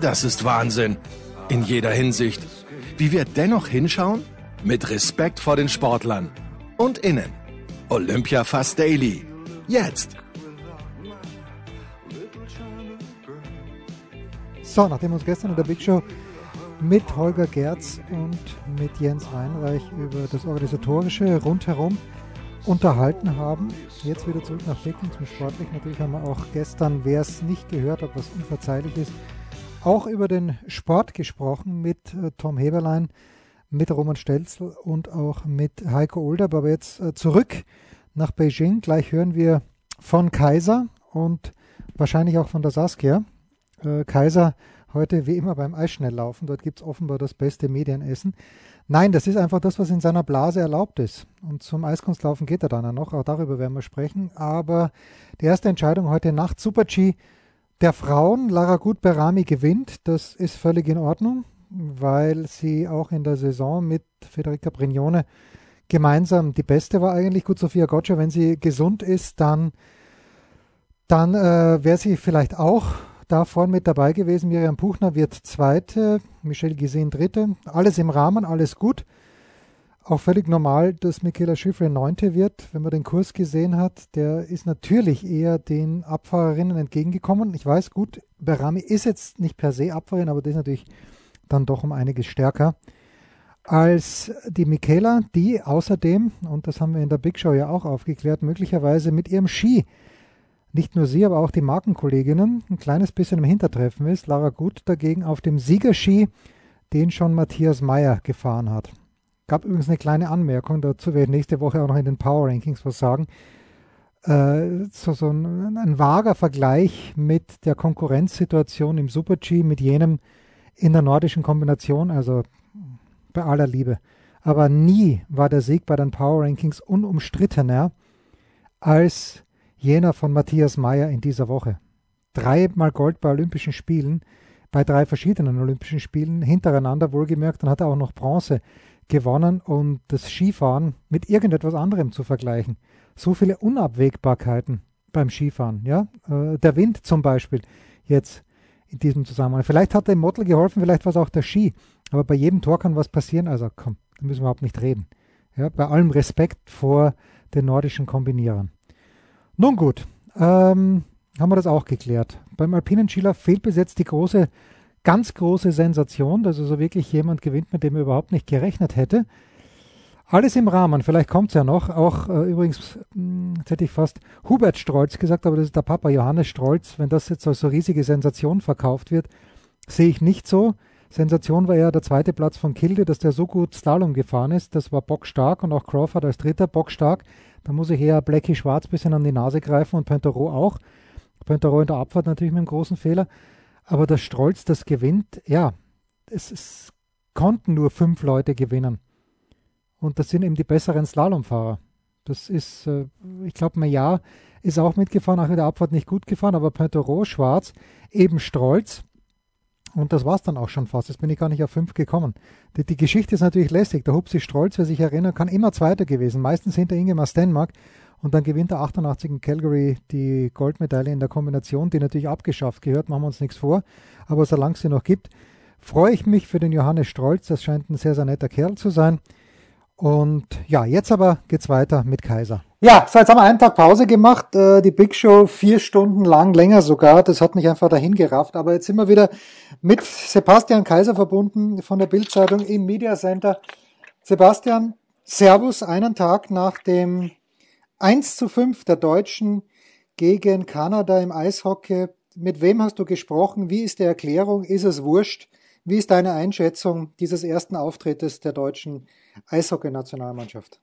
Das ist Wahnsinn. In jeder Hinsicht. Wie wir dennoch hinschauen? Mit Respekt vor den Sportlern. Und innen. Olympia Fast Daily. Jetzt. So, nachdem uns gestern in der Big Show mit Holger Gerz und mit Jens Weinreich über das Organisatorische rundherum unterhalten haben. Jetzt wieder zurück nach Peking zum Sportlich. Natürlich haben wir auch gestern, wer es nicht gehört hat, was unverzeihlich ist, auch über den Sport gesprochen mit äh, Tom Heberlein, mit Roman Stelzl und auch mit Heiko Olderb. Aber jetzt äh, zurück nach Beijing. Gleich hören wir von Kaiser und wahrscheinlich auch von der Saskia. Äh, Kaiser heute wie immer beim Eisschnelllaufen. Dort gibt es offenbar das beste Medienessen. Nein, das ist einfach das, was in seiner Blase erlaubt ist. Und zum Eiskunstlaufen geht er dann noch. Auch darüber werden wir sprechen. Aber die erste Entscheidung heute Nacht, Super-G der Frauen, Lara Gut-Berami gewinnt. Das ist völlig in Ordnung, weil sie auch in der Saison mit Federica Brignone gemeinsam die Beste war eigentlich. Gut, Sophia Gotcha, wenn sie gesund ist, dann, dann äh, wäre sie vielleicht auch da vorne mit dabei gewesen. Miriam Buchner wird Zweite, Michelle Gisin Dritte. Alles im Rahmen, alles gut. Auch völlig normal, dass Michaela Schifrin Neunte wird. Wenn man den Kurs gesehen hat, der ist natürlich eher den Abfahrerinnen entgegengekommen. Ich weiß, gut, Berami ist jetzt nicht per se Abfahrerin, aber das ist natürlich dann doch um einiges stärker als die Michaela, die außerdem, und das haben wir in der Big Show ja auch aufgeklärt, möglicherweise mit ihrem Ski nicht nur sie, aber auch die Markenkolleginnen ein kleines bisschen im Hintertreffen ist. Lara Gut dagegen auf dem Siegerski, den schon Matthias Meyer gefahren hat. Gab übrigens eine kleine Anmerkung, dazu werde ich nächste Woche auch noch in den Power Rankings was sagen. Äh, so, so ein, ein, vager Vergleich mit der Konkurrenzsituation im Super-G mit jenem in der nordischen Kombination, also bei aller Liebe. Aber nie war der Sieg bei den Power Rankings unumstrittener als jener von Matthias Mayer in dieser Woche. Dreimal Gold bei Olympischen Spielen, bei drei verschiedenen Olympischen Spielen, hintereinander wohlgemerkt, dann hat er auch noch Bronze gewonnen und das Skifahren mit irgendetwas anderem zu vergleichen. So viele Unabwägbarkeiten beim Skifahren, ja. Äh, der Wind zum Beispiel jetzt in diesem Zusammenhang. Vielleicht hat dem Model geholfen, vielleicht war es auch der Ski, aber bei jedem Tor kann was passieren, also komm, da müssen wir überhaupt nicht reden. Ja, bei allem Respekt vor den nordischen Kombinierern. Nun gut, ähm, haben wir das auch geklärt. Beim alpinen Skilaufen fehlt bis jetzt die große, ganz große Sensation, dass also wirklich jemand gewinnt, mit dem er überhaupt nicht gerechnet hätte. Alles im Rahmen, vielleicht kommt es ja noch. Auch äh, übrigens, mh, hm, jetzt hätte ich fast Hubert Strolz gesagt, aber das ist der Papa Johannes Strolz. Wenn das jetzt als so riesige Sensation verkauft wird, sehe ich nicht so. Sensation war ja der zweite Platz von Kilde, dass der so gut Slalom gefahren ist. Das war bockstark und auch Crawford als dritter bockstark. Da muss ich eher Blackie Schwarz bisschen an die Nase greifen und Pointero auch. Pointero in der Abfahrt natürlich mit einem großen Fehler. Aber der Strolz, das gewinnt, ja, es, es konnten nur fünf Leute gewinnen. Und das sind eben die besseren Slalomfahrer. Das ist, äh, ich glaube, Meillard ist auch mitgefahren, auch in der Abfahrt nicht gut gefahren, aber Pointero, Schwarz, eben Strolz. Und das war es dann auch schon fast. Jetzt bin ich gar nicht auf fünf gekommen. Die, die Geschichte ist natürlich lässig. Der Hupsi Strolz, wer sich erinnern kann, immer Zweiter gewesen. Meistens hinter Ingemar Stenmark. Und dann gewinnt er 88 in Calgary die Goldmedaille in der Kombination, die natürlich abgeschafft gehört. Machen wir uns nichts vor. Aber solange es sie noch gibt, freue ich mich für den Johannes Strolz. Das scheint ein sehr, sehr netter Kerl zu sein. Und ja, jetzt aber geht's weiter mit Kaiser. Ja, so jetzt haben wir einen Tag Pause gemacht, äh, die Big Show vier Stunden lang, länger sogar. Das hat mich einfach dahin gerafft. Aber jetzt sind wir wieder mit Sebastian Kaiser verbunden von der Bildzeitung im Media Center. Sebastian, Servus, einen Tag nach dem 1 zu 5 der Deutschen gegen Kanada im Eishockey. Mit wem hast du gesprochen? Wie ist die Erklärung? Ist es wurscht? Wie ist deine Einschätzung dieses ersten Auftrittes der deutschen Eishockey-Nationalmannschaft?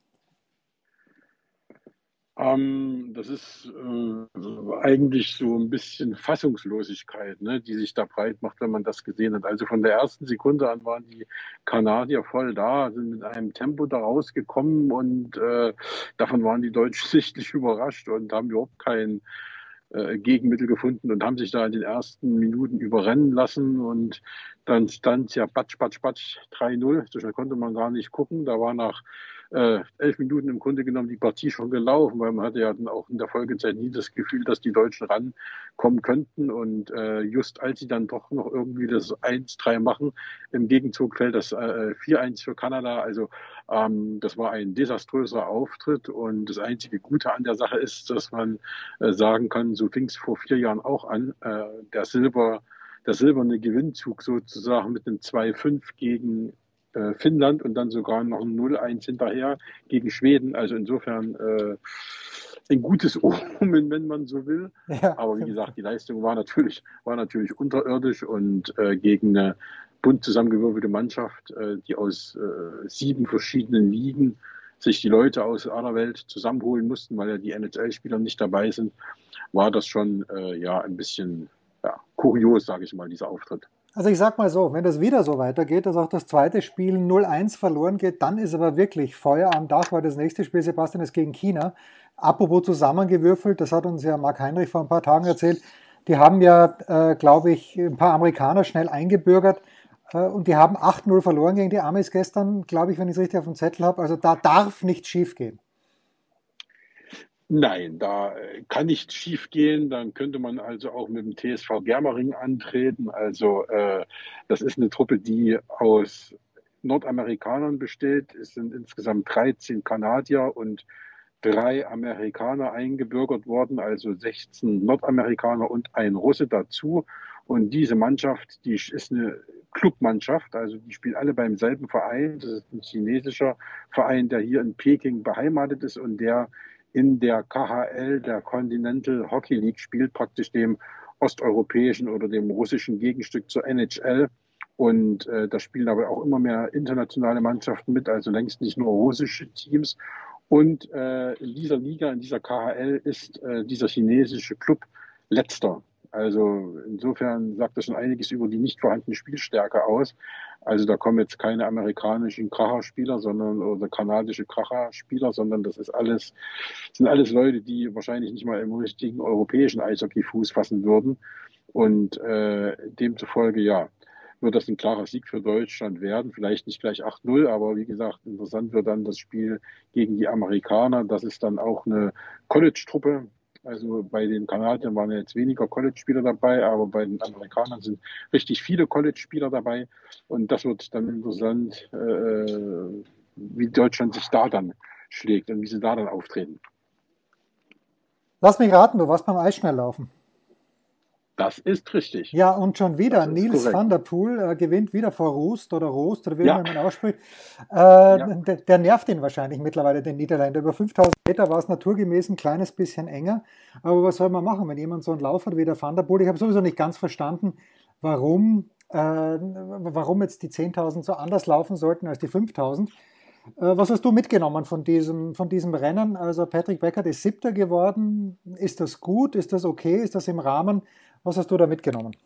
Ähm, das ist äh, eigentlich so ein bisschen Fassungslosigkeit, ne, die sich da breit macht, wenn man das gesehen hat. Also von der ersten Sekunde an waren die Kanadier voll da, sind mit einem Tempo da rausgekommen und äh, davon waren die Deutschen sichtlich überrascht und haben überhaupt kein äh, Gegenmittel gefunden und haben sich da in den ersten Minuten überrennen lassen und dann stand ja batsch, batsch, batsch 3-0. So schnell konnte man gar nicht gucken. Da war nach äh, elf Minuten im Grunde genommen die Partie schon gelaufen, weil man hatte ja dann auch in der Folgezeit nie das Gefühl, dass die Deutschen rankommen könnten. Und äh, just als sie dann doch noch irgendwie das 1-3 machen, im Gegenzug fällt das äh, 4-1 für Kanada. Also ähm, das war ein desaströser Auftritt. Und das einzige Gute an der Sache ist, dass man äh, sagen kann, so fing es vor vier Jahren auch an. Äh, der Silber der silberne Gewinnzug sozusagen mit einem 2-5 gegen äh, Finnland und dann sogar noch ein 0-1 hinterher gegen Schweden. Also insofern äh, ein gutes Omen, wenn man so will. Ja. Aber wie gesagt, die Leistung war natürlich, war natürlich unterirdisch und äh, gegen eine bunt zusammengewürfelte Mannschaft, äh, die aus äh, sieben verschiedenen Ligen sich die Leute aus aller Welt zusammenholen mussten, weil ja die NHL-Spieler nicht dabei sind, war das schon äh, ja ein bisschen ja, kurios, sage ich mal, dieser Auftritt. Also ich sag mal so, wenn das wieder so weitergeht, dass auch das zweite Spiel 0-1 verloren geht, dann ist aber wirklich Feuer am Dach, weil das nächste Spiel, Sebastian, ist gegen China. Apropos zusammengewürfelt, das hat uns ja Marc Heinrich vor ein paar Tagen erzählt, die haben ja, äh, glaube ich, ein paar Amerikaner schnell eingebürgert äh, und die haben 8-0 verloren gegen die Amis gestern, glaube ich, wenn ich es richtig auf dem Zettel habe. Also da darf nichts schiefgehen. Nein, da äh, kann nichts schiefgehen. Dann könnte man also auch mit dem TSV Germering antreten. Also äh, das ist eine Truppe, die aus Nordamerikanern besteht. Es sind insgesamt 13 Kanadier und drei Amerikaner eingebürgert worden, also 16 Nordamerikaner und ein Russe dazu. Und diese Mannschaft, die ist eine Clubmannschaft, also die spielen alle beim selben Verein. Das ist ein chinesischer Verein, der hier in Peking beheimatet ist und der in der KHL, der Continental Hockey League, spielt praktisch dem osteuropäischen oder dem russischen Gegenstück zur NHL. Und äh, da spielen aber auch immer mehr internationale Mannschaften mit, also längst nicht nur russische Teams. Und äh, in dieser Liga, in dieser KHL ist äh, dieser chinesische Club letzter. Also insofern sagt das schon einiges über die nicht vorhandene Spielstärke aus. Also da kommen jetzt keine amerikanischen Kracherspieler, sondern oder kanadische Kracherspieler, sondern das ist alles, sind alles Leute, die wahrscheinlich nicht mal im richtigen europäischen Eishockey Fuß fassen würden. Und äh, demzufolge, ja, wird das ein klarer Sieg für Deutschland werden. Vielleicht nicht gleich 8-0, aber wie gesagt, interessant wird dann das Spiel gegen die Amerikaner. Das ist dann auch eine College-Truppe, also bei den Kanadiern waren jetzt weniger College-Spieler dabei, aber bei den Amerikanern sind richtig viele College-Spieler dabei. Und das wird dann interessant, äh, wie Deutschland sich da dann schlägt und wie sie da dann auftreten. Lass mich raten, du warst beim Eisschnelllaufen. Das ist richtig. Ja, und schon wieder, Nils korrekt. van der Poel äh, gewinnt wieder vor Roost oder Roost oder wie ja. man ausspricht. Äh, ja. der, der, nervt ihn wahrscheinlich mittlerweile, den Niederländer. Über 5000 Meter war es naturgemäß ein kleines bisschen enger. Aber was soll man machen, wenn jemand so einen Lauf hat wie der van der Poel? Ich habe sowieso nicht ganz verstanden, warum, äh, warum jetzt die 10.000 so anders laufen sollten als die 5.000. Äh, was hast du mitgenommen von diesem, von diesem Rennen? Also Patrick Beckert ist siebter geworden. Ist das gut? Ist das okay? Ist das im Rahmen? Was hast du da mitgenommen?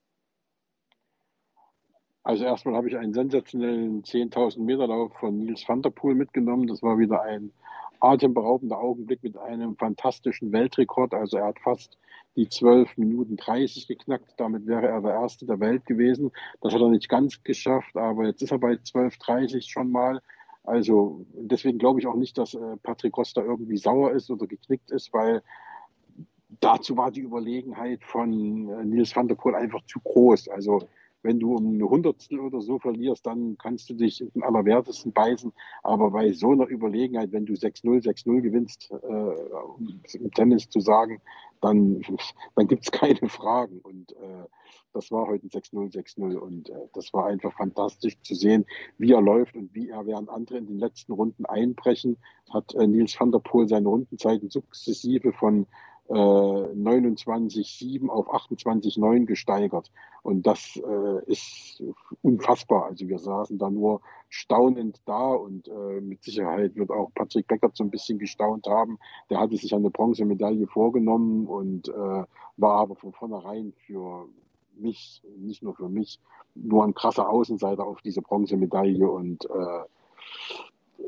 Also erstmal habe ich einen sensationellen 10.000 Meter Lauf von Nils van der Poel mitgenommen. Das war wieder ein atemberaubender Augenblick mit einem fantastischen Weltrekord. Also er hat fast die 12 Minuten 30 geknackt. Damit wäre er der Erste der Welt gewesen. Das hat er nicht ganz geschafft, aber jetzt ist er bei 12.30 schon mal. Also deswegen glaube ich auch nicht, dass äh, Patrick Costa irgendwie sauer ist oder geknickt ist, weil dazu war die Überlegenheit von äh, Nils van der Poel einfach zu groß. Also wenn du um eine Hundertstel oder so verlierst, dann kannst du dich im Allerwertesten beißen. Aber bei so einer Überlegenheit, wenn du 6-0, 6-0 gewinnst, äh, um im Tennis zu sagen, dann, dann gibt es keine Fragen. Und äh, das war heute ein 6-0, 6-0. Und äh, das war einfach fantastisch zu sehen, wie er läuft und wie er, während andere in den letzten Runden einbrechen, hat äh, Nils van der Poel seine Rundenzeiten sukzessive von äh, 29,7 auf 28,9 gesteigert. Und das äh, ist unfassbar. Also wir saßen da nur staunend da und äh, mit Sicherheit wird auch Patrick Beckert so ein bisschen gestaunt haben. Der hatte sich eine Bronzemedaille vorgenommen und äh, war aber von vornherein für mich, nicht nur für mich, nur ein krasser Außenseiter auf diese Bronzemedaille und äh,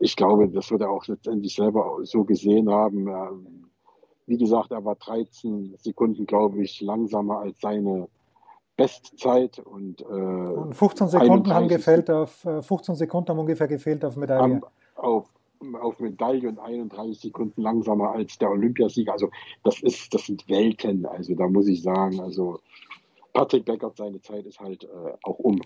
ich glaube, das wird er auch letztendlich selber so gesehen haben. Wie gesagt, er war 13 Sekunden, glaube ich, langsamer als seine Bestzeit und, äh, und 15 Sekunden haben gefehlt auf 15 äh, Sekunden haben ungefähr gefehlt auf Medaille. Auf, auf Medaille und 31 Sekunden langsamer als der Olympiasieger. Also das ist, das sind Welten. Also da muss ich sagen, also Patrick Beckert, seine Zeit ist halt äh, auch um.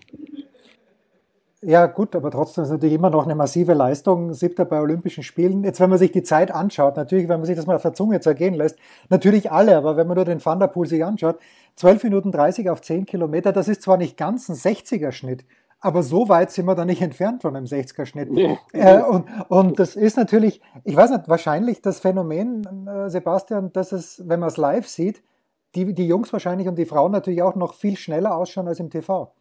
Ja, gut, aber trotzdem ist es natürlich immer noch eine massive Leistung, siebter bei Olympischen Spielen. Jetzt, wenn man sich die Zeit anschaut, natürlich, wenn man sich das mal auf der Zunge zergehen lässt, natürlich alle, aber wenn man nur den Thunderpool sich anschaut, 12 Minuten 30 auf 10 Kilometer, das ist zwar nicht ganz ein 60er-Schnitt, aber so weit sind wir da nicht entfernt von einem 60er-Schnitt. Nee. Äh, und, und das ist natürlich, ich weiß nicht, wahrscheinlich das Phänomen, äh, Sebastian, dass es, wenn man es live sieht, die, die Jungs wahrscheinlich und die Frauen natürlich auch noch viel schneller ausschauen als im TV.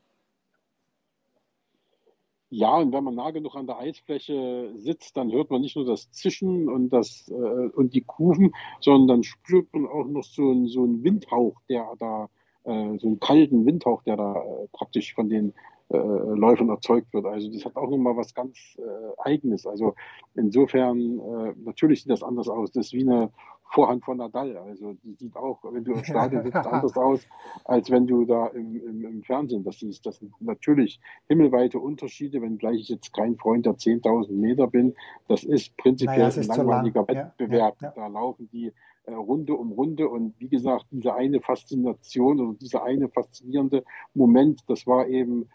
Ja, und wenn man nah genug an der Eisfläche sitzt, dann hört man nicht nur das Zischen und, das, äh, und die Kufen, sondern dann spürt man auch noch so, ein, so einen Windhauch, der da, äh, so einen kalten Windhauch, der da äh, praktisch von den äh, Läufern erzeugt wird. Also das hat auch nochmal was ganz äh, Eigenes. Also insofern, äh, natürlich sieht das anders aus. Das ist wie eine Vorhand von Nadal. Also die sieht auch, wenn du im Stadion sitzt, anders aus, als wenn du da im, im, im Fernsehen das siehst. Das sind natürlich himmelweite Unterschiede, wenngleich ich jetzt kein Freund der 10.000 Meter bin. Das ist prinzipiell naja, ist ein langweiliger lang. Wettbewerb. Ja, ja, ja. Da laufen die äh, Runde um Runde und wie gesagt, diese eine Faszination oder dieser eine faszinierende Moment, das war eben,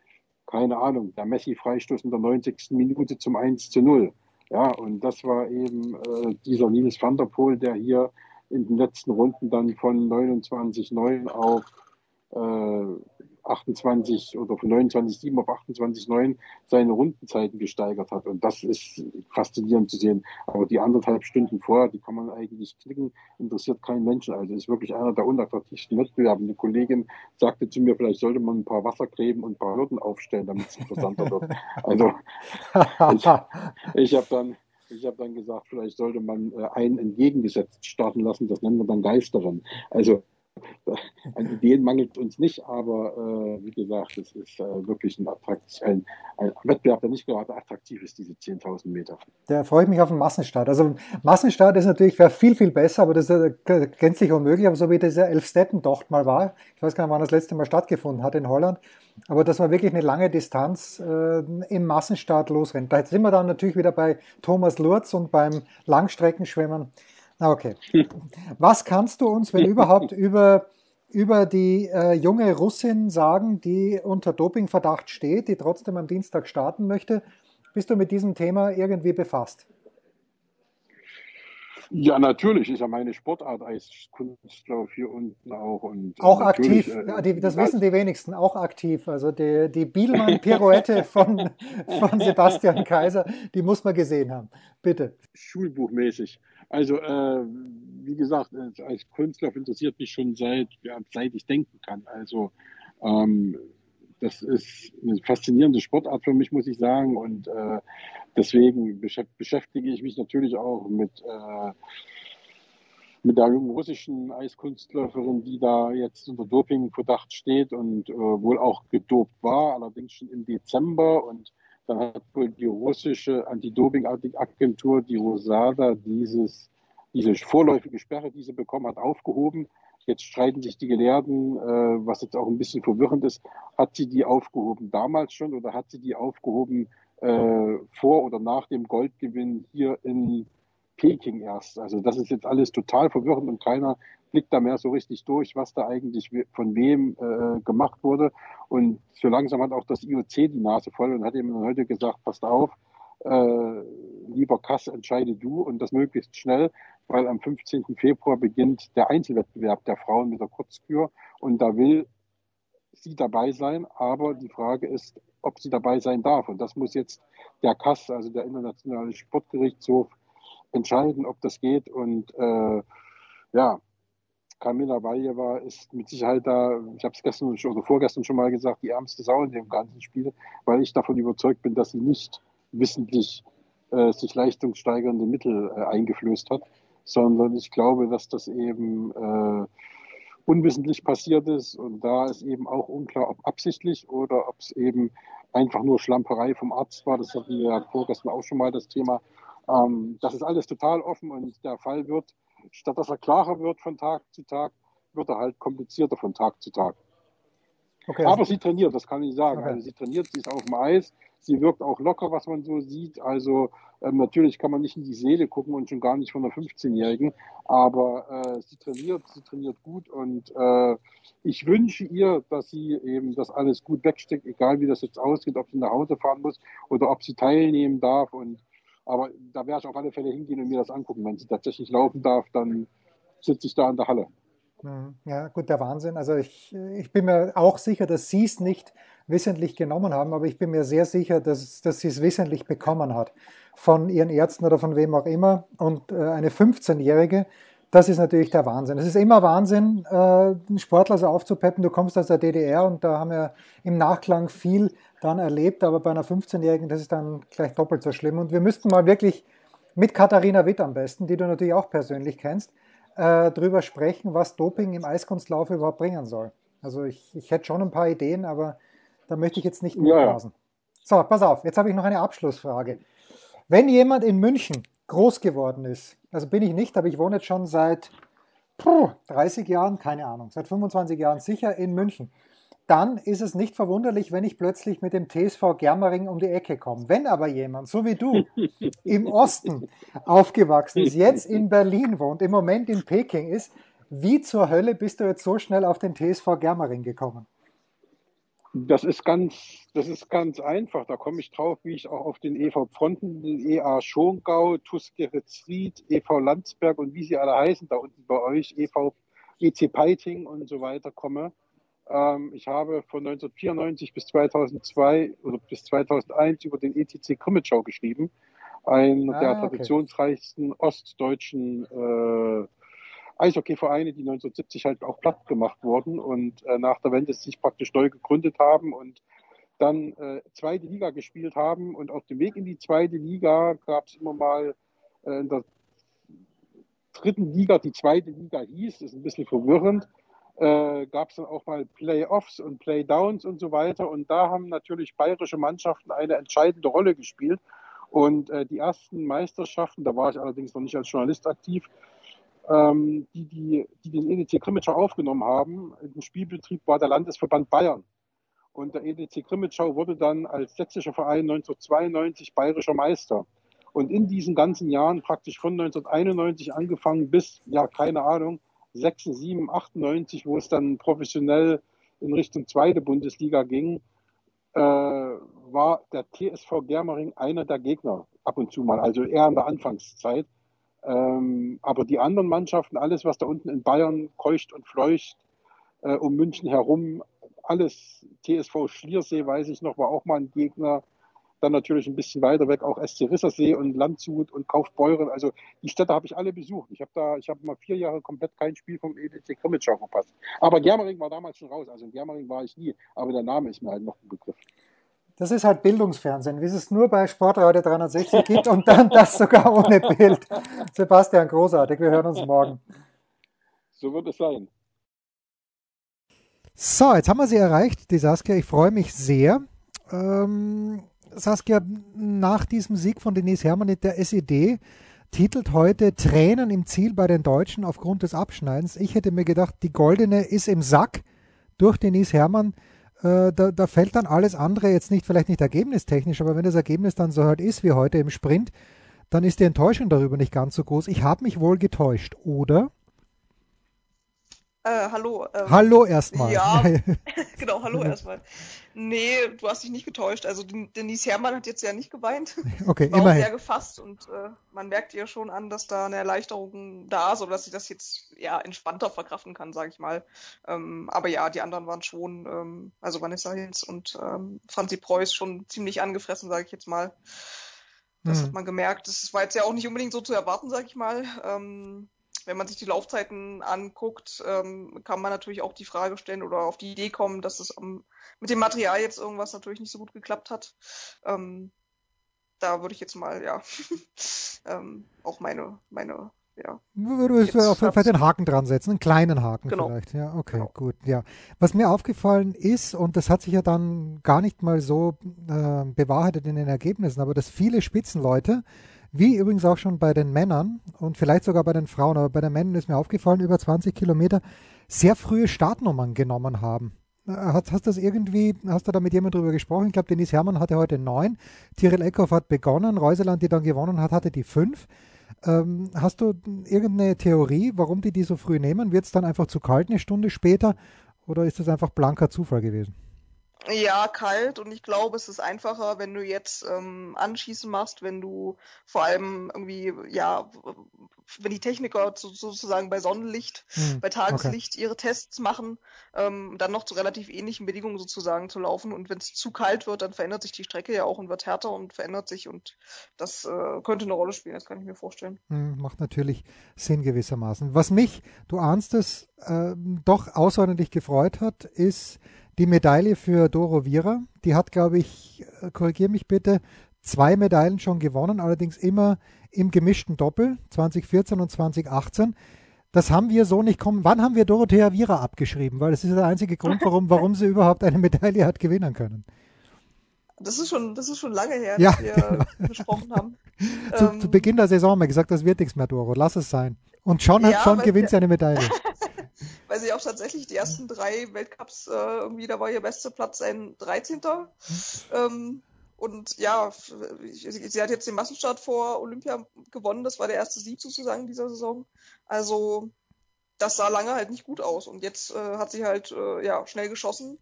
keine Ahnung, der Messi-Freistoß in der 90. Minute zum 1 zu 0. Ja, und das war eben äh, dieser Nils van der Poel, der hier in den letzten Runden dann von 29,9 auf äh, 28 oder von 29,7 auf 28,9 seine Rundenzeiten gesteigert hat. Und das ist faszinierend zu sehen. Aber die anderthalb Stunden vorher, die kann man eigentlich klicken, interessiert keinen Menschen. Also ist wirklich einer der unattraktivsten Wettbewerbe. Eine Kollegin sagte zu mir, vielleicht sollte man ein paar Wassergräben und ein paar Hürden aufstellen, damit es interessanter wird. Also ich, habe dann habe dann gesagt, vielleicht sollte man äh, einen entgegengesetzt starten lassen, das nennen wir dann Geisterin. Also an Ideen mangelt uns nicht, aber äh, wie gesagt, es ist äh, wirklich ein, ein, ein, Wettbewerb, der nicht gerade attraktiv ist, diese 10.000 Meter. Da freue ich mich auf den Massenstart. Also Massenstart ist natürlich viel, viel besser, aber das ist äh, gänzlich unmöglich. Aber so wie dieser Elfstetten-Docht mal war, ich weiß gar nicht, wann das letzte Mal stattgefunden hat in Holland, aber das war wirklich eine lange Distanz äh, im Massenstart losrennt. Da sind wir dann natürlich wieder bei Thomas Lurz und beim Langstreckenschwimmen. Okay. Was kannst du uns, wenn überhaupt, über, über die äh, junge Russin sagen, die unter Dopingverdacht steht, die trotzdem am Dienstag starten möchte? Bist du mit diesem Thema irgendwie befasst? Ja, natürlich ist ja meine Sportart als Kunstlauf hier unten auch. Und äh, auch aktiv, äh, das wissen die wenigsten, auch aktiv. Also die, die Bielmann-Pirouette von, von Sebastian Kaiser, die muss man gesehen haben. Bitte. Schulbuchmäßig. Also, äh, wie gesagt, als Künstler interessiert mich schon seit, ja, seit ich denken kann. Also, ähm, das ist eine faszinierende Sportart für mich, muss ich sagen. Und äh, deswegen beschäftige ich mich natürlich auch mit, äh, mit der jungen russischen Eiskunstläuferin, die da jetzt unter Dopingverdacht steht und äh, wohl auch gedopt war, allerdings schon im Dezember. Und dann hat wohl die russische Anti-Doping-Agentur, die Rosada, dieses, diese vorläufige Sperre, die sie bekommen hat, aufgehoben. Jetzt streiten sich die Gelehrten, äh, was jetzt auch ein bisschen verwirrend ist, hat sie die aufgehoben damals schon oder hat sie die aufgehoben äh, vor oder nach dem Goldgewinn hier in Peking erst. Also das ist jetzt alles total verwirrend und keiner blickt da mehr so richtig durch, was da eigentlich von wem äh, gemacht wurde. Und so langsam hat auch das IOC die Nase voll und hat eben heute gesagt, passt auf, äh, lieber Kass, entscheide du und das möglichst schnell, weil am 15. Februar beginnt der Einzelwettbewerb der Frauen mit der Kurzkür und da will sie dabei sein, aber die Frage ist, ob sie dabei sein darf. Und das muss jetzt der Kass, also der Internationale Sportgerichtshof, entscheiden, ob das geht. Und äh, ja, Kamila Vajeva ist mit Sicherheit da, ich habe es gestern oder vorgestern schon mal gesagt, die ärmste Sau in dem ganzen Spiel, weil ich davon überzeugt bin, dass sie nicht wissentlich äh, sich leistungssteigernde Mittel äh, eingeflößt hat, sondern ich glaube, dass das eben äh, unwissentlich passiert ist und da ist eben auch unklar, ob absichtlich oder ob es eben einfach nur Schlamperei vom Arzt war. Das hatten wir ja vorgestern auch schon mal das Thema. Ähm, das ist alles total offen und der Fall wird statt dass er klarer wird von Tag zu Tag, wird er halt komplizierter von Tag zu Tag. Okay, Aber also sie trainiert, das kann ich sagen. Okay. Also sie trainiert, sie ist auf dem Eis, sie wirkt auch locker, was man so sieht. Also ähm, natürlich kann man nicht in die Seele gucken und schon gar nicht von einer 15-Jährigen, aber äh, sie trainiert, sie trainiert gut und äh, ich wünsche ihr, dass sie eben das alles gut wegsteckt, egal wie das jetzt ausgeht, ob sie nach Hause fahren muss oder ob sie teilnehmen darf und aber da werde ich auf alle Fälle hingehen und mir das angucken. Wenn sie tatsächlich laufen darf, dann sitze ich da in der Halle. Hm, ja, gut, der Wahnsinn. Also ich, ich bin mir auch sicher, dass sie es nicht wissentlich genommen haben, aber ich bin mir sehr sicher, dass, dass sie es wissentlich bekommen hat von ihren Ärzten oder von wem auch immer. Und äh, eine 15-Jährige, das ist natürlich der Wahnsinn. Es ist immer Wahnsinn, äh, einen Sportler so aufzupeppen. Du kommst aus der DDR und da haben wir im Nachklang viel dann erlebt, aber bei einer 15-Jährigen, das ist dann gleich doppelt so schlimm. Und wir müssten mal wirklich mit Katharina Witt am besten, die du natürlich auch persönlich kennst, äh, drüber sprechen, was Doping im Eiskunstlauf überhaupt bringen soll. Also ich, ich hätte schon ein paar Ideen, aber da möchte ich jetzt nicht mitblasen. Ja. So, pass auf, jetzt habe ich noch eine Abschlussfrage. Wenn jemand in München groß geworden ist, also bin ich nicht, aber ich wohne jetzt schon seit puh, 30 Jahren, keine Ahnung, seit 25 Jahren sicher in München dann ist es nicht verwunderlich, wenn ich plötzlich mit dem TSV Germering um die Ecke komme. Wenn aber jemand, so wie du, im Osten aufgewachsen ist, jetzt in Berlin wohnt, im Moment in Peking ist, wie zur Hölle bist du jetzt so schnell auf den TSV Germering gekommen? Das ist ganz, das ist ganz einfach. Da komme ich drauf, wie ich auch auf den EV Pfronten, den EA Schongau, Tuskeritzried, EV Landsberg und wie sie alle heißen, da unten bei euch, EV EC Peiting und so weiter komme. Ähm, ich habe von 1994 bis 2002 oder bis 2001 über den ETC Krimitschau geschrieben, einer ah, der okay. traditionsreichsten ostdeutschen äh, Eishockeyvereine, die 1970 halt auch platt gemacht wurden und äh, nach der Wende sich praktisch neu gegründet haben und dann äh, zweite Liga gespielt haben. Und auf dem Weg in die zweite Liga gab es immer mal äh, in der dritten Liga, die zweite Liga hieß, ist ein bisschen verwirrend, äh, gab es dann auch mal Playoffs und Playdowns und so weiter. Und da haben natürlich bayerische Mannschaften eine entscheidende Rolle gespielt. Und äh, die ersten Meisterschaften, da war ich allerdings noch nicht als Journalist aktiv, ähm, die, die, die den EDC Krimitschau aufgenommen haben, im Spielbetrieb war der Landesverband Bayern. Und der EDC Krimitschau wurde dann als sächsischer Verein 1992 bayerischer Meister. Und in diesen ganzen Jahren, praktisch von 1991 angefangen bis, ja, keine Ahnung, 6, 7, 98, wo es dann professionell in Richtung zweite Bundesliga ging, äh, war der TSV Germering einer der Gegner ab und zu mal, also eher in der Anfangszeit. Ähm, aber die anderen Mannschaften, alles, was da unten in Bayern keucht und fleucht, äh, um München herum, alles TSV Schliersee, weiß ich noch, war auch mal ein Gegner. Dann natürlich ein bisschen weiter weg auch SC Rissersee und Landshut und Kaufbeuren. Also die Städte habe ich alle besucht. Ich habe da, ich habe mal vier Jahre komplett kein Spiel vom EDC Krimitschau verpasst. Aber Germering war damals schon raus. Also in Germering war ich nie. Aber der Name ist mir halt noch ein Begriff. Das ist halt Bildungsfernsehen, wie es nur bei Sportradio 360 gibt und dann das sogar ohne Bild. Sebastian, großartig. Wir hören uns morgen. So wird es sein. So, jetzt haben wir sie erreicht, die Saskia. Ich freue mich sehr. Ähm, Saskia, nach diesem Sieg von Denise Herrmann in der SED titelt heute Tränen im Ziel bei den Deutschen aufgrund des Abschneidens. Ich hätte mir gedacht, die goldene ist im Sack durch Denise Herrmann. Äh, da, da, fällt dann alles andere jetzt nicht, vielleicht nicht ergebnistechnisch, aber wenn das Ergebnis dann so halt ist wie heute im Sprint, dann ist die Enttäuschung darüber nicht ganz so groß. Ich habe mich wohl getäuscht, oder? Äh, hallo. Ähm, hallo erstmal. Ja, genau, hallo erstmal. Nee, du hast dich nicht getäuscht. Also Denise Herrmann hat jetzt ja nicht geweint. Okay, war immerhin. Sehr gefasst und äh, man merkt ihr schon an, dass da eine Erleichterung da ist oder dass sie das jetzt ja entspannter verkraften kann, sage ich mal. Ähm, aber ja, die anderen waren schon, ähm, also Vanessa Hinz und ähm, Franzi Preuß schon ziemlich angefressen, sage ich jetzt mal. Das hm. hat man gemerkt. Das war jetzt ja auch nicht unbedingt so zu erwarten, sage ich mal. Ähm, wenn man sich die Laufzeiten anguckt, ähm, kann man natürlich auch die Frage stellen oder auf die Idee kommen, dass es um, mit dem Material jetzt irgendwas natürlich nicht so gut geklappt hat. Ähm, da würde ich jetzt mal, ja, ähm, auch meine, meine, ja. Würdest du auf jeden Fall den Haken dran setzen, einen kleinen Haken genau. vielleicht. Ja, okay, genau. gut, ja. Was mir aufgefallen ist, und das hat sich ja dann gar nicht mal so äh, bewahrheitet in den Ergebnissen, aber dass viele Spitzenleute wie übrigens auch schon bei den Männern und vielleicht sogar bei den Frauen, aber bei den Männern ist mir aufgefallen, über 20 Kilometer sehr frühe Startnummern genommen haben. Äh, hast, hast das irgendwie, hast du da mit jemandem drüber gesprochen? Ich glaube, Denise Herrmann hatte heute neun, Tyrell Eckhoff hat begonnen, Reuseland, die dann gewonnen hat, hatte die fünf. Ähm, hast du irgendeine Theorie, warum die die so früh nehmen? Wird es dann einfach zu kalt eine Stunde später oder ist das einfach blanker Zufall gewesen? Ja, kalt und ich glaube, es ist einfacher, wenn du jetzt ähm, Anschießen machst, wenn du vor allem irgendwie, ja, wenn die Techniker zu, sozusagen bei Sonnenlicht, hm, bei Tageslicht okay. ihre Tests machen, ähm, dann noch zu relativ ähnlichen Bedingungen sozusagen zu laufen und wenn es zu kalt wird, dann verändert sich die Strecke ja auch und wird härter und verändert sich und das äh, könnte eine Rolle spielen, das kann ich mir vorstellen. Hm, macht natürlich Sinn gewissermaßen. Was mich, du ahnst es, äh, doch außerordentlich gefreut hat, ist, die Medaille für Doro Vira, die hat, glaube ich, äh, korrigiere mich bitte, zwei Medaillen schon gewonnen, allerdings immer im gemischten Doppel, 2014 und 2018. Das haben wir so nicht kommen. Wann haben wir Dorothea Vira abgeschrieben? Weil das ist der einzige Grund, warum, warum sie überhaupt eine Medaille hat gewinnen können. Das ist schon, das ist schon lange her, ja, dass wir genau. gesprochen haben. zu, ähm, zu, Beginn der Saison haben wir gesagt, das wird nichts mehr, Doro, lass es sein. Und schon, ja, schon gewinnt sie eine Medaille. weil sie auch tatsächlich die ersten drei Weltcups äh, irgendwie, da war ihr bester Platz ein 13. Mhm. Ähm, und ja, sie hat jetzt den Massenstart vor Olympia gewonnen. Das war der erste Sieg sozusagen dieser Saison. Also das sah lange halt nicht gut aus. Und jetzt äh, hat sie halt äh, ja schnell geschossen,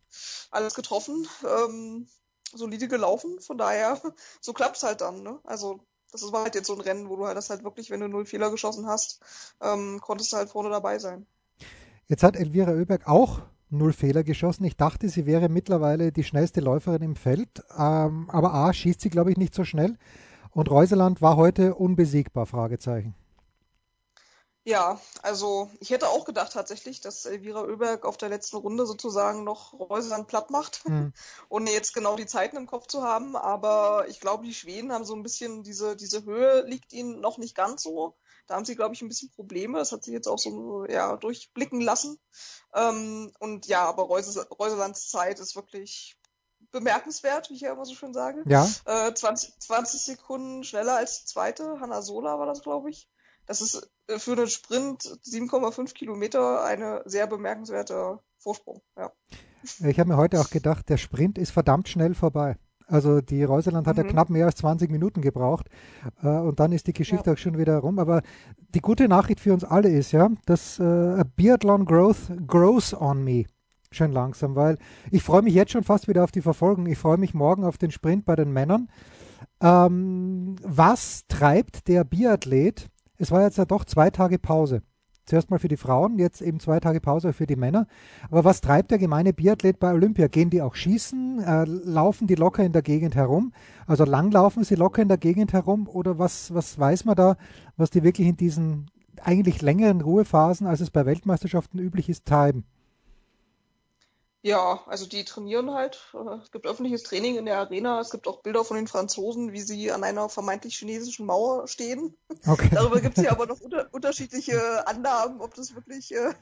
alles getroffen, ähm, solide gelaufen. Von daher, so klappt's halt dann. Ne? Also das war halt jetzt so ein Rennen, wo du halt das halt wirklich, wenn du null Fehler geschossen hast, ähm, konntest du halt vorne dabei sein. Jetzt hat Elvira Oeberg auch null Fehler geschossen. Ich dachte, sie wäre mittlerweile die schnellste Läuferin im Feld. Ähm, aber A, schießt sie, glaube ich, nicht so schnell. Und Reuseland war heute unbesiegbar, Fragezeichen. Ja, also ich hätte auch gedacht tatsächlich, dass Elvira Oeberg auf der letzten Runde sozusagen noch Reuseland platt macht, hm. ohne jetzt genau die Zeiten im Kopf zu haben. Aber ich glaube, die Schweden haben so ein bisschen diese, diese Höhe liegt ihnen noch nicht ganz so. Da haben sie, glaube ich, ein bisschen Probleme. Das hat sie jetzt auch so ja, durchblicken lassen. Ähm, und ja, aber Reuse, Reuselands Zeit ist wirklich bemerkenswert, wie ich ja immer so schön sage. Ja. Äh, 20, 20 Sekunden schneller als die zweite. Hanna Sola war das, glaube ich. Das ist äh, für einen Sprint 7,5 Kilometer eine sehr bemerkenswerte Vorsprung. Ja. Ich habe mir heute auch gedacht, der Sprint ist verdammt schnell vorbei. Also die Reuseland hat mhm. ja knapp mehr als 20 Minuten gebraucht äh, und dann ist die Geschichte ja. auch schon wieder rum. Aber die gute Nachricht für uns alle ist ja, dass äh, Biathlon Growth grows on me. Schön langsam, weil ich freue mich jetzt schon fast wieder auf die Verfolgung. Ich freue mich morgen auf den Sprint bei den Männern. Ähm, was treibt der Biathlet? Es war jetzt ja doch zwei Tage Pause. Zuerst mal für die Frauen, jetzt eben zwei Tage Pause für die Männer. Aber was treibt der gemeine Biathlet bei Olympia? Gehen die auch schießen? Äh, laufen die locker in der Gegend herum? Also langlaufen sie locker in der Gegend herum? Oder was, was weiß man da, was die wirklich in diesen eigentlich längeren Ruhephasen, als es bei Weltmeisterschaften üblich ist, treiben? Ja, also die trainieren halt. Es gibt öffentliches Training in der Arena. Es gibt auch Bilder von den Franzosen, wie sie an einer vermeintlich chinesischen Mauer stehen. Okay. Darüber gibt es ja aber noch unter unterschiedliche Annahmen, ob das wirklich äh,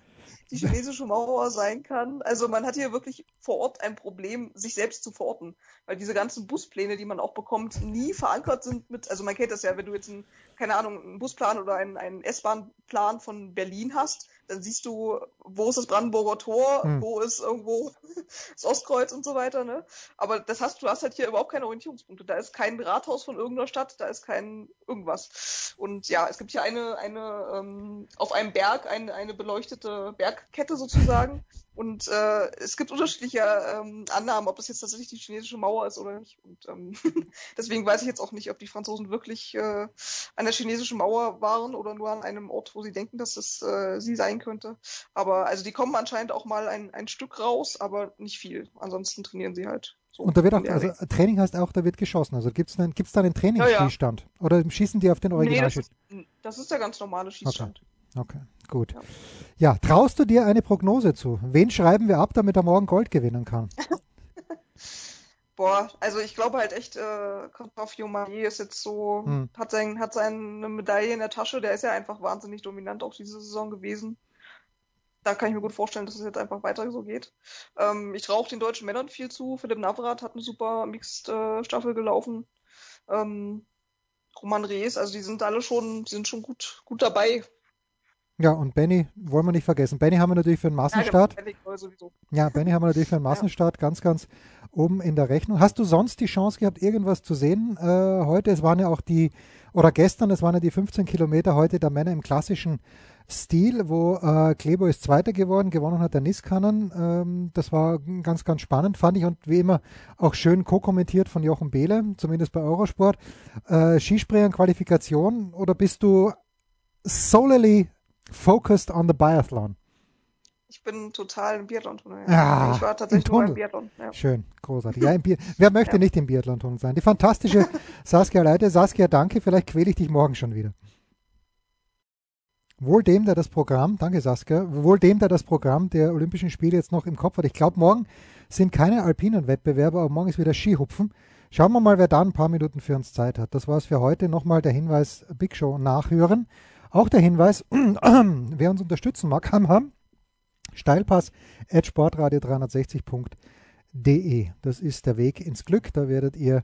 die chinesische Mauer sein kann. Also man hat hier wirklich vor Ort ein Problem, sich selbst zu verorten, weil diese ganzen Buspläne, die man auch bekommt, nie verankert sind mit, also man kennt das ja, wenn du jetzt einen, keine Ahnung, einen Busplan oder einen, einen S-Bahn-Plan von Berlin hast, dann siehst du, wo ist das Brandenburger Tor, hm. wo ist irgendwo das Ostkreuz und so weiter, ne? Aber das hast du hast halt hier überhaupt keine Orientierungspunkte. Da ist kein Rathaus von irgendeiner Stadt, da ist kein irgendwas. Und ja, es gibt hier eine, eine ähm, auf einem Berg eine, eine beleuchtete Bergkette sozusagen. Und äh, es gibt unterschiedliche ähm, Annahmen, ob das jetzt tatsächlich die chinesische Mauer ist oder nicht. Und ähm, deswegen weiß ich jetzt auch nicht, ob die Franzosen wirklich äh, an der chinesischen Mauer waren oder nur an einem Ort, wo sie denken, dass es äh, sie sein könnte. Aber also die kommen anscheinend auch mal ein, ein Stück raus, aber nicht viel. Ansonsten trainieren sie halt. So und da wird auch, also Training heißt auch, da wird geschossen. Also gibt es einen, gibt's da einen Trainingsschießstand? Ja, ja. Oder schießen die auf den Original? Nee, das, ist, das ist der ganz normale Schießstand. Okay. Okay, gut. Ja. traust du dir eine Prognose zu? Wen schreiben wir ab, damit er morgen Gold gewinnen kann? Boah, also ich glaube halt echt, äh, Kontrafio Marie ist jetzt so, hm. hat, sein, hat seine Medaille in der Tasche, der ist ja einfach wahnsinnig dominant auch diese Saison gewesen. Da kann ich mir gut vorstellen, dass es jetzt einfach weiter so geht. Ähm, ich traue auch den deutschen Männern viel zu. Philipp Navrat hat eine super Mixed-Staffel äh, gelaufen. Ähm, Roman Rees, also die sind alle schon, die sind schon gut, gut dabei. Ja, und Benny wollen wir nicht vergessen. Benny haben wir natürlich für einen Massenstart. Ja, Benny haben wir natürlich für einen Massenstart ganz, ganz oben in der Rechnung. Hast du sonst die Chance gehabt, irgendwas zu sehen äh, heute? Es waren ja auch die, oder gestern, es waren ja die 15 Kilometer heute der Männer im klassischen Stil, wo äh, Klebo ist Zweiter geworden, gewonnen hat der Niskanen. Ähm, das war ganz, ganz spannend, fand ich und wie immer auch schön co-kommentiert von Jochen Behle, zumindest bei Eurosport. Äh, Skispringen, Qualifikation oder bist du solely focused on the biathlon? Ich bin total im Biathlon-Tunnel. Ja, ich war tatsächlich nur im Biathlon. Ja. Schön, großartig. Ja, Wer möchte ja. nicht im Biathlon-Tunnel sein? Die fantastische Saskia Leite. Saskia, danke. Vielleicht quäle ich dich morgen schon wieder. Wohl dem, der das Programm, danke Saskia, wohl dem, der das Programm der Olympischen Spiele jetzt noch im Kopf hat. Ich glaube, morgen sind keine alpinen Wettbewerbe, aber morgen ist wieder Skihupfen. Schauen wir mal, wer da ein paar Minuten für uns Zeit hat. Das war es für heute. Nochmal der Hinweis, Big Show nachhören. Auch der Hinweis, wer uns unterstützen mag, kann haben Steilpass at sportradio360.de. Das ist der Weg ins Glück. Da werdet ihr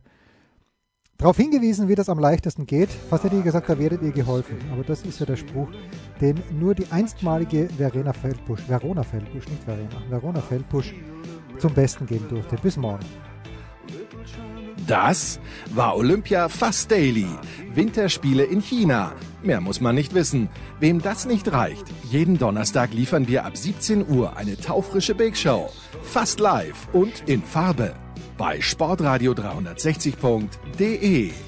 darauf hingewiesen, wie das am leichtesten geht. Fast hätte ich gesagt, da werdet ihr geholfen. Aber das ist ja der Spruch, den nur die einstmalige Verena Feldbusch, Verona Feldbusch, nicht Verena, Verona Feldbusch zum Besten geben durfte. Bis morgen. Das war Olympia Fast Daily. Winterspiele in China. Mehr muss man nicht wissen. Wem das nicht reicht, jeden Donnerstag liefern wir ab 17 Uhr eine taufrische Big Show. Fast live und in Farbe. Bei sportradio360.de.